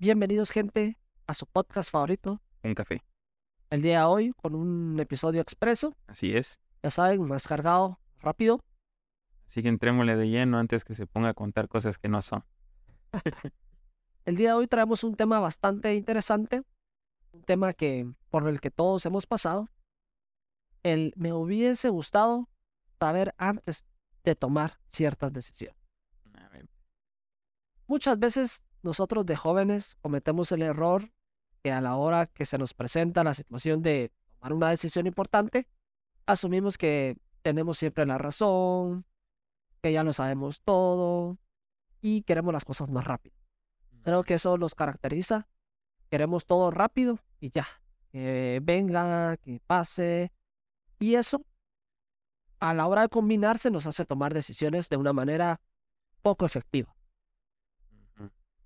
Bienvenidos, gente, a su podcast favorito. Un café. El día de hoy con un episodio expreso. Así es. Ya saben, más cargado, rápido. Así que entrémosle de lleno antes que se ponga a contar cosas que no son. El día de hoy traemos un tema bastante interesante. Un tema que por el que todos hemos pasado. El me hubiese gustado saber antes de tomar ciertas decisiones. Muchas veces nosotros de jóvenes cometemos el error que a la hora que se nos presenta la situación de tomar una decisión importante, asumimos que tenemos siempre la razón, que ya lo sabemos todo y queremos las cosas más rápido. Creo que eso nos caracteriza. Queremos todo rápido y ya. Que venga, que pase. Y eso, a la hora de combinarse, nos hace tomar decisiones de una manera poco efectiva.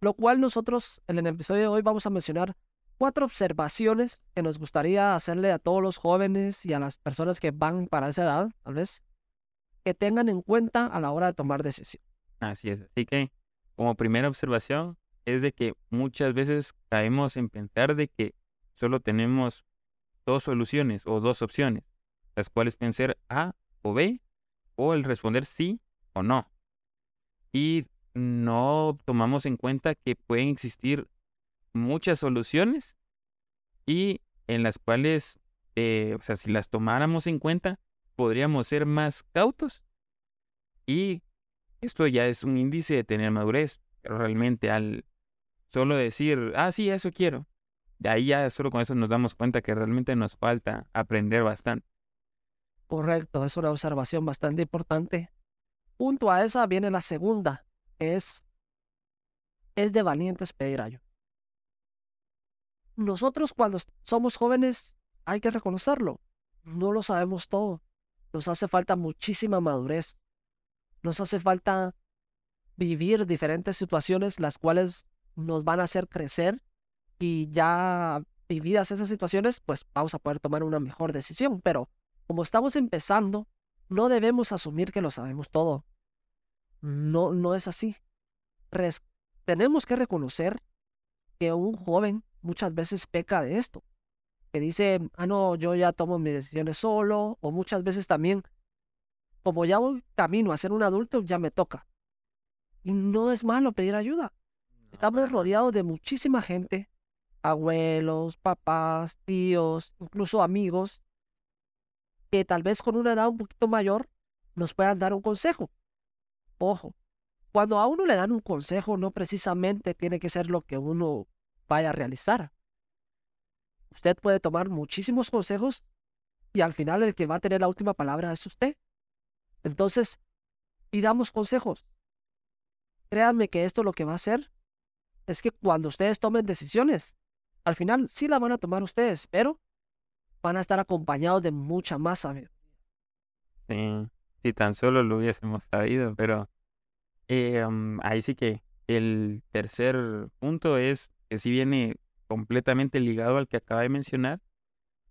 Lo cual nosotros en el episodio de hoy vamos a mencionar cuatro observaciones que nos gustaría hacerle a todos los jóvenes y a las personas que van para esa edad, tal vez, que tengan en cuenta a la hora de tomar decisión. Así es. Así que, como primera observación, es de que muchas veces caemos en pensar de que solo tenemos dos soluciones o dos opciones, las cuales pueden ser A o B, o el responder sí o no. Y no tomamos en cuenta que pueden existir muchas soluciones y en las cuales, eh, o sea, si las tomáramos en cuenta, podríamos ser más cautos y esto ya es un índice de tener madurez, pero realmente al solo decir, ah, sí, eso quiero, de ahí ya solo con eso nos damos cuenta que realmente nos falta aprender bastante. Correcto, es una observación bastante importante. Junto a esa viene la segunda, es, es de valientes pedir ayuda. Nosotros cuando somos jóvenes hay que reconocerlo, no lo sabemos todo. Nos hace falta muchísima madurez. Nos hace falta vivir diferentes situaciones las cuales nos van a hacer crecer y ya vividas esas situaciones, pues vamos a poder tomar una mejor decisión. Pero como estamos empezando, no debemos asumir que lo sabemos todo. No, no es así. Res- tenemos que reconocer que un joven muchas veces peca de esto. Que dice, ah, no, yo ya tomo mis decisiones solo. O muchas veces también, como ya voy camino a ser un adulto, ya me toca. Y no es malo pedir ayuda. Estamos rodeados de muchísima gente, abuelos, papás, tíos, incluso amigos, que tal vez con una edad un poquito mayor nos puedan dar un consejo. Ojo, cuando a uno le dan un consejo, no precisamente tiene que ser lo que uno vaya a realizar. Usted puede tomar muchísimos consejos y al final el que va a tener la última palabra es usted. Entonces, pidamos consejos. Créanme que esto lo que va a hacer es que cuando ustedes tomen decisiones, al final sí la van a tomar ustedes, pero van a estar acompañados de mucha más sabiduría. Sí, si tan solo lo hubiésemos sabido, pero am, ahí sí que el tercer punto es que si viene completamente ligado al que acaba de mencionar,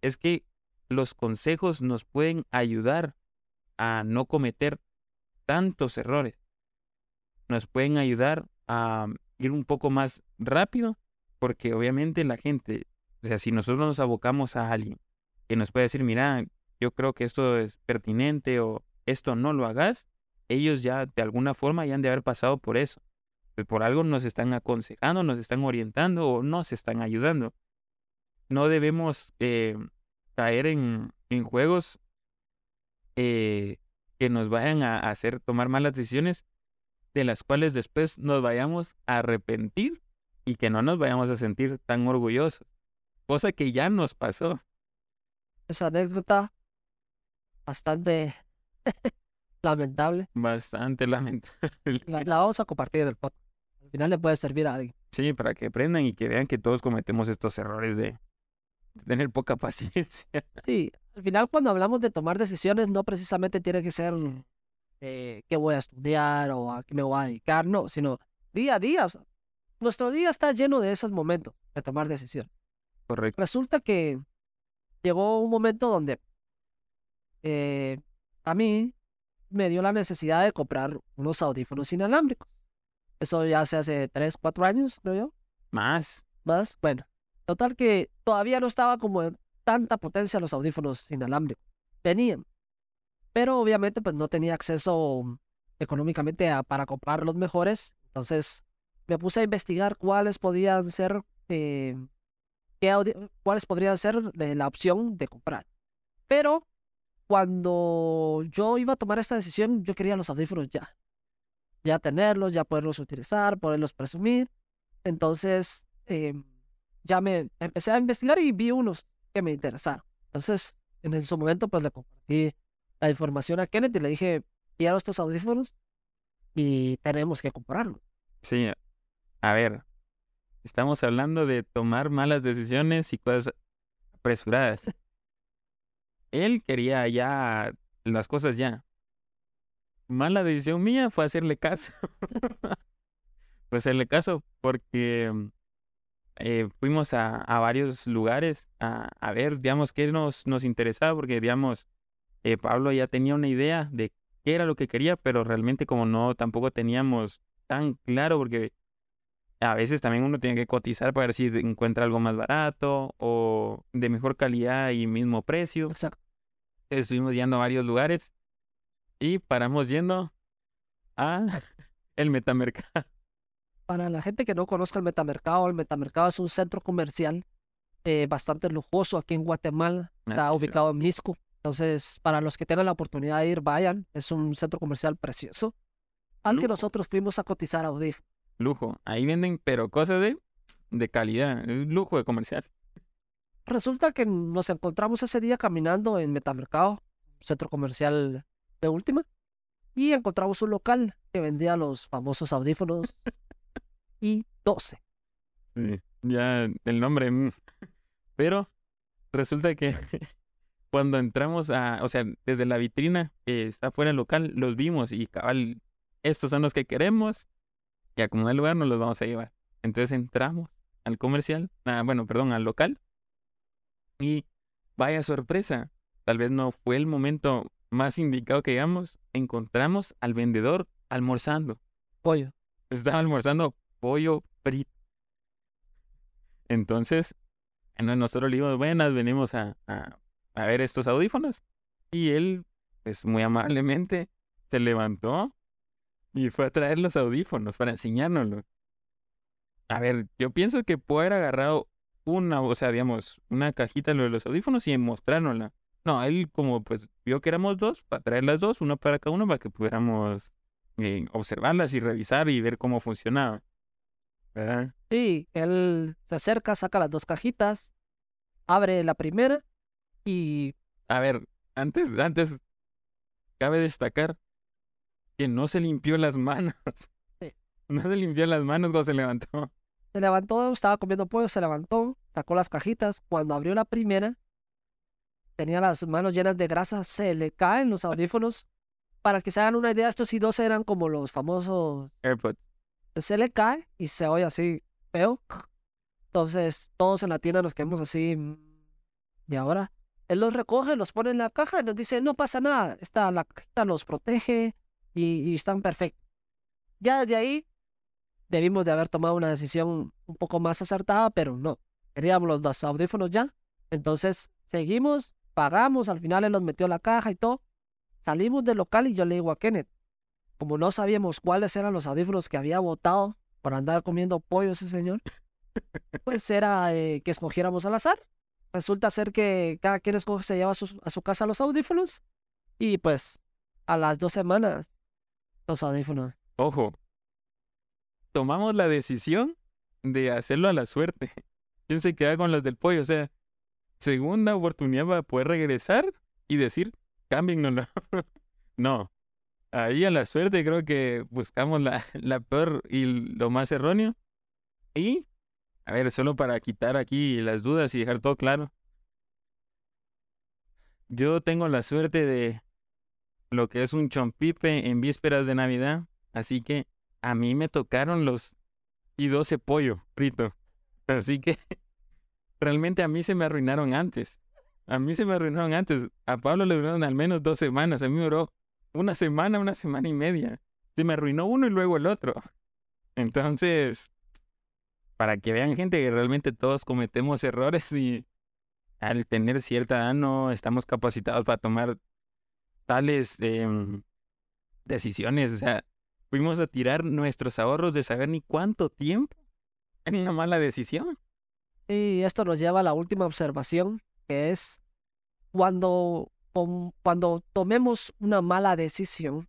es que los consejos nos pueden ayudar a no cometer tantos errores. Nos pueden ayudar a ir un poco más rápido, porque obviamente la gente, o sea, si nosotros nos abocamos a alguien que nos puede decir, mira, yo creo que esto es pertinente o esto no lo hagas, ellos ya de alguna forma ya han de haber pasado por eso. Pues por algo nos están aconsejando, nos están orientando o nos están ayudando. No debemos eh, caer en, en juegos eh, que nos vayan a hacer tomar malas decisiones de las cuales después nos vayamos a arrepentir y que no nos vayamos a sentir tan orgullosos. Cosa que ya nos pasó. Esa anécdota bastante lamentable. Bastante lamentable. La, la vamos a compartir en el podcast. Al final le puede servir a alguien. Sí, para que aprendan y que vean que todos cometemos estos errores de, de tener poca paciencia. Sí, al final cuando hablamos de tomar decisiones no precisamente tiene que ser eh, qué voy a estudiar o a qué me voy a dedicar, no, sino día a día. o sea, nuestro día está lleno de esos momentos de tomar decisiones. Correcto. Resulta que llegó un momento donde eh, a mí me dio la necesidad de comprar unos audífonos inalámbricos. Eso ya se hace 3, 4 años, creo yo. Más. Más, bueno. Total que todavía no estaba como en tanta potencia los audífonos inalámbricos. Tenían. Pero obviamente pues no tenía acceso económicamente a, para comprar los mejores. Entonces me puse a investigar cuáles podían ser, eh, qué cuáles podrían ser la opción de comprar. Pero cuando yo iba a tomar esta decisión, yo quería los audífonos ya. Ya tenerlos, ya poderlos utilizar, poderlos presumir. Entonces, em, ya me empecé a investigar y vi unos que me interesaron. Entonces, en su momento, pues le compartí la información a Kenneth y le dije, quiero estos audífonos y tenemos que comprarlos. Sí, a ver, estamos hablando de tomar malas decisiones y cosas apresuradas. Él quería ya las cosas ya. Mala decisión mía fue hacerle caso. fue hacerle caso porque eh, fuimos a, a, varios lugares a, a, ver, digamos, qué nos, nos interesaba, porque, digamos, eh, Pablo ya tenía una idea de qué era lo que quería, pero realmente como no, tampoco teníamos tan claro, porque a veces también uno tiene que cotizar para ver si encuentra algo más barato o de mejor calidad y mismo precio. Exacto. Estuvimos yendo a varios lugares y paramos yendo a el metamercado. Para la gente que no conozca el metamercado, el metamercado es un centro comercial eh, bastante lujoso aquí en Guatemala. Está ubicado en Misco. Entonces, para los que tengan la oportunidad de ir, vayan. Es un centro comercial precioso. Al que nosotros fuimos a cotizar audífonos. Lujo. Ahí venden, pero cosas de, de calidad. Lujo de comercial. Resulta que nos encontramos ese día caminando en Metamercado, centro comercial de última, y encontramos un local que vendía los famosos audífonos y 12. Sí, ya el nombre. Mm. Pero resulta que cuando entramos a, o sea, desde la vitrina que está fuera del local, los vimos y cabal, estos son los que queremos y a como el lugar nos los vamos a llevar. Entonces entramos al comercial, ah, bueno, perdón, al local y vaya sorpresa, tal vez no fue el momento más indicado que llegamos, encontramos al vendedor almorzando. Pollo. Estaba almorzando pollo frito. Entonces, nosotros le dijimos, buenas, venimos a, a ver estos audífonos. Y él, pues muy amablemente, se levantó y fue a traer los audífonos para enseñárnoslos. A ver, yo pienso que puede haber agarrado una, o sea, digamos, una cajita de los audífonos y mostrárnosla. No, él como pues vio que éramos dos, para traer las dos, una para cada uno, para que pudiéramos eh, observarlas y revisar y ver cómo funcionaba. ¿Verdad? Sí, él se acerca, saca las dos cajitas, abre la primera y... A ver, antes, antes, cabe destacar que no se limpió las manos. No se limpió las manos cuando se levantó. Se levantó, estaba comiendo pollo, se levantó, sacó las cajitas. Cuando abrió la primera, tenía las manos llenas de grasa, se le caen los audífonos. Para que se hagan una idea, estos sí dos eran como los famosos AirPods. Se le cae y se oye así feo. Entonces, todos en la tienda nos quedamos así. Mm, ¿Y ahora? Él los recoge, los pone en la caja y nos dice, no pasa nada, esta, la cajita los protege y, están perfectos. Ya de ahí debimos de haber tomado una decisión un poco más acertada, pero no. Queríamos los dos audífonos ya. Entonces seguimos, pagamos, al final él los metió en la caja y todo. Salimos del local y yo le digo a Kenneth, como no sabíamos cuáles eran los audífonos que había votado para andar comiendo pollo ese señor, pues era eh, que escogiéramos al azar resulta ser que cada quien escoge, se lleva a su, a su casa los audífonos y pues a las dos semanas los audífonos. Ojo, tomamos la decisión de hacerlo a la suerte. ¿Quién se queda con las del pollo? O sea, segunda oportunidad para poder regresar y decir, cámbienlo. no, ahí a la suerte creo que buscamos la, la peor y lo más erróneo. Y a ver, solo para quitar aquí las dudas y dejar todo claro. Yo tengo la suerte de lo que es un chompipe en vísperas de Navidad, así que a mí me tocaron los y 12 pollo frito. Así que realmente a mí se me arruinaron antes. A mí se me arruinaron antes. A Pablo le duraron al menos dos semanas. A mí me duró una semana, una semana y media. Se me arruinó uno y luego el otro. Entonces, para que vean gente que realmente todos cometemos errores y al tener cierta edad no estamos capacitados para tomar tales em, decisiones. O sea, fuimos a tirar nuestros ahorros de saber ni cuánto tiempo en una mala decisión. Y esto nos lleva a la última observación, que es cuando, cuando tomemos una mala decisión,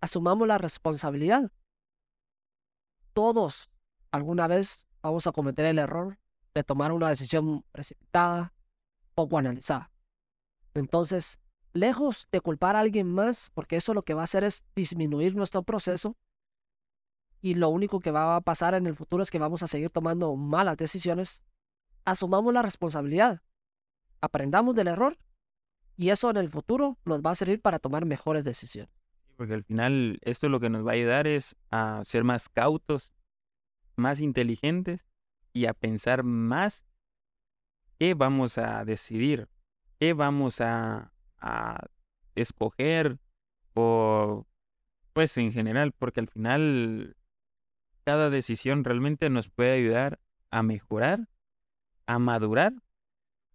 asumamos la responsabilidad. Todos alguna vez vamos a cometer el error de tomar una decisión precipitada, poco analizada. Entonces, lejos de culpar a alguien más, porque eso lo que va a hacer es disminuir nuestro proceso, y lo único que va a pasar en el futuro es que vamos a seguir tomando malas decisiones, asumamos la responsabilidad, aprendamos del error, y eso en el futuro nos va a servir para tomar mejores decisiones. Porque al final esto lo que nos va a ayudar es a ser más cautos, más inteligentes y a pensar más qué vamos a decidir, qué vamos a, a escoger o pues en general, porque al final cada decisión realmente nos puede ayudar a mejorar, a madurar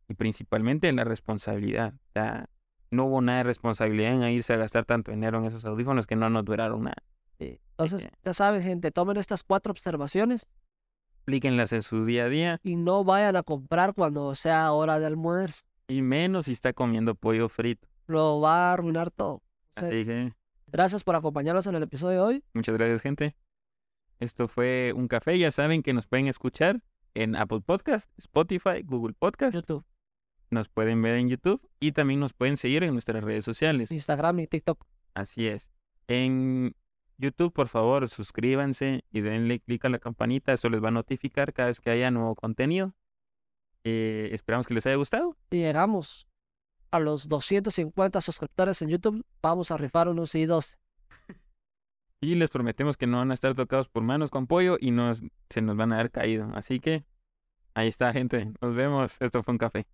y principalmente en la responsabilidad. O sea, no hubo nada de responsabilidad en irse a gastar tanto dinero en esos audífonos que no nos duraron nada. Entonces, ya saben, gente, tomen estas cuatro observaciones. Aplíquenlas en su día a día. Y no vayan a comprar cuando sea hora de almuerzo. Y menos si está comiendo pollo frito. Lo va a arruinar todo. Así que. Gracias por acompañarnos en el episodio de hoy. Muchas gracias, gente. Esto fue un café. Ya saben que nos pueden escuchar en Apple Podcast, Spotify, Google Podcast. YouTube. Nos pueden ver en YouTube y también nos pueden seguir en nuestras redes sociales. Instagram y TikTok. Así es. En YouTube, por favor, suscríbanse y denle clic a la campanita. Eso les va a notificar cada vez que haya nuevo contenido. Eh, esperamos que les haya gustado. Si llegamos a los 250 suscriptores en YouTube, vamos a rifar unos i2. y les prometemos que no van a estar tocados por manos con pollo y no se nos van a dar caído. Así que ahí está, gente. Nos vemos. Esto fue un café.